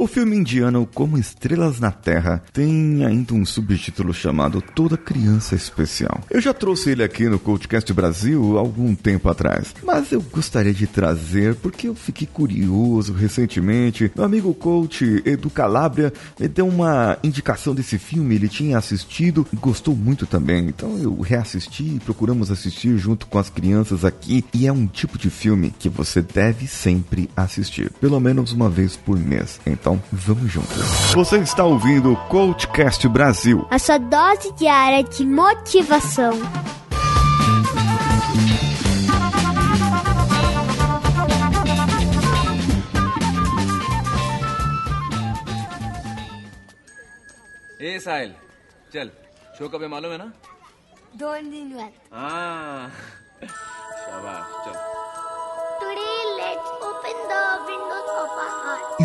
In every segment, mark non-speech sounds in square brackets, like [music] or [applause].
O filme indiano Como Estrelas na Terra tem ainda um subtítulo chamado Toda Criança Especial. Eu já trouxe ele aqui no Coachcast Brasil algum tempo atrás, mas eu gostaria de trazer porque eu fiquei curioso recentemente. Meu amigo coach Edu Calabria me deu uma indicação desse filme, ele tinha assistido e gostou muito também. Então eu reassisti e procuramos assistir junto com as crianças aqui e é um tipo de filme que você deve sempre assistir, pelo menos uma vez por mês. Então, vamos juntos. Você está ouvindo o Coachcast Brasil. A sua dose diária de motivação. ए साहिल चल शो कब है मालूम है ना दोन दिन बाद हाँ [laughs]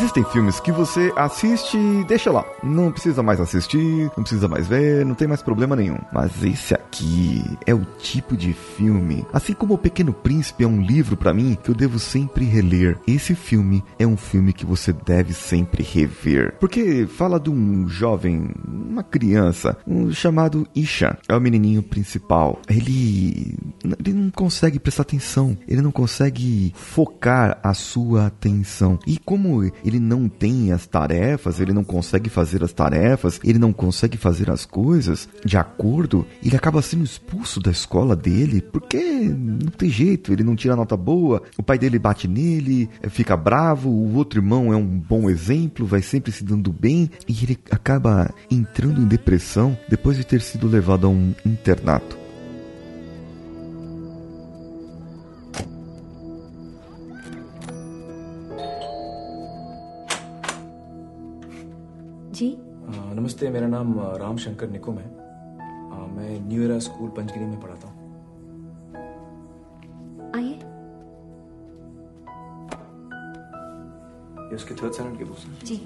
Existem filmes que você assiste e deixa lá. Não precisa mais assistir, não precisa mais ver, não tem mais problema nenhum. Mas esse aqui é o tipo de filme, assim como O Pequeno Príncipe é um livro para mim que eu devo sempre reler. Esse filme é um filme que você deve sempre rever, porque fala de um jovem, uma criança, um chamado Isha. É o menininho principal. Ele ele não consegue prestar atenção, ele não consegue focar a sua atenção. E como ele não tem as tarefas, ele não consegue fazer as tarefas, ele não consegue fazer as coisas de acordo, ele acaba sendo expulso da escola dele, porque não tem jeito, ele não tira nota boa, o pai dele bate nele, fica bravo, o outro irmão é um bom exemplo, vai sempre se dando bem, e ele acaba entrando em depressão depois de ter sido levado a um internato. जी। आ, नमस्ते मेरा नाम राम शंकर निकुम है। आ, मैं new era school Panchgiri में पढ़ाता हूँ। आइए। ये उसके थर्ड स्टैंडर्ड के बुक्स हैं। जी।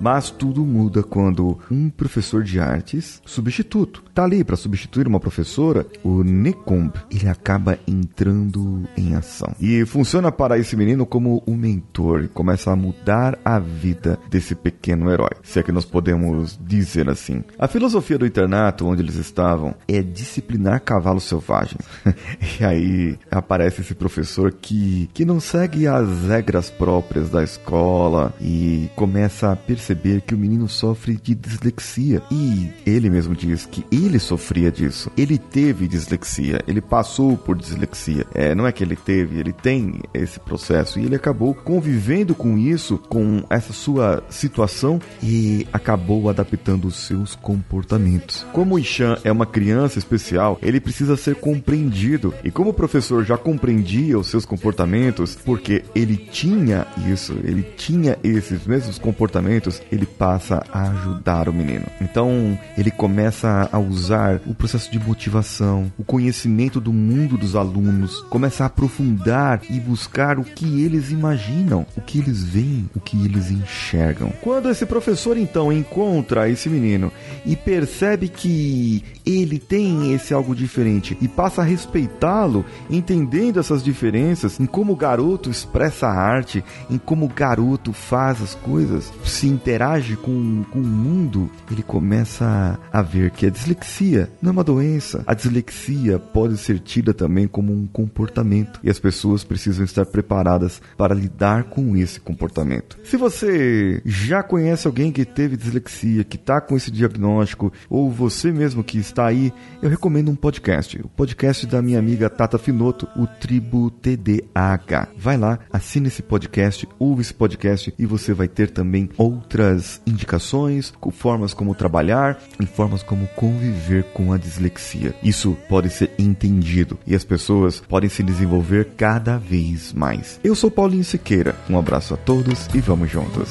Mas tudo muda quando um professor de artes, substituto, tá ali para substituir uma professora, o Necomb, ele acaba entrando em ação. E funciona para esse menino como um mentor e começa a mudar a vida desse pequeno herói, se é que nós podemos dizer assim. A filosofia do internato onde eles estavam é disciplinar cavalos selvagens. [laughs] e aí aparece esse professor que, que não segue as regras próprias da escola e começa a perceber que o menino sofre de dislexia. E ele mesmo diz que ele sofria disso. Ele teve dislexia, ele passou por dislexia. É, não é que ele teve, ele tem esse processo. E ele acabou convivendo com isso, com essa sua situação e acabou adaptando os seus comportamentos. Como o Ishan é uma criança especial, ele precisa ser compreendido. E como o professor já compreendia os seus comportamentos, porque ele tinha isso, ele tinha esses mesmos comportamentos, ele passa a ajudar o menino. Então, ele começa a usar o processo de motivação, o conhecimento do mundo dos alunos, começa a aprofundar e buscar o que eles imaginam, o que eles veem, o que eles enxergam. Quando esse professor então encontra esse menino e percebe que ele tem esse algo diferente e passa a respeitá-lo, entendendo essas diferenças, em como o garoto expressa a arte, em como o garoto faz as coisas, se interage com, com o mundo, ele começa a ver que a dislexia não é uma doença. A dislexia pode ser tida também como um comportamento e as pessoas precisam estar preparadas para lidar com esse comportamento. Se você já conhece alguém que teve dislexia, que está com esse diagnóstico, ou você mesmo que está aí, eu recomendo um podcast. O podcast da minha amiga Tata Finoto, o Tribo TDAH. Vai lá, assine esse podcast, ouve esse podcast e você vai ter também outras indicações, com formas como trabalhar e formas como conviver com a dislexia. Isso pode ser entendido e as pessoas podem se desenvolver cada vez mais. Eu sou Paulinho Siqueira. Um abraço a todos e vamos juntos.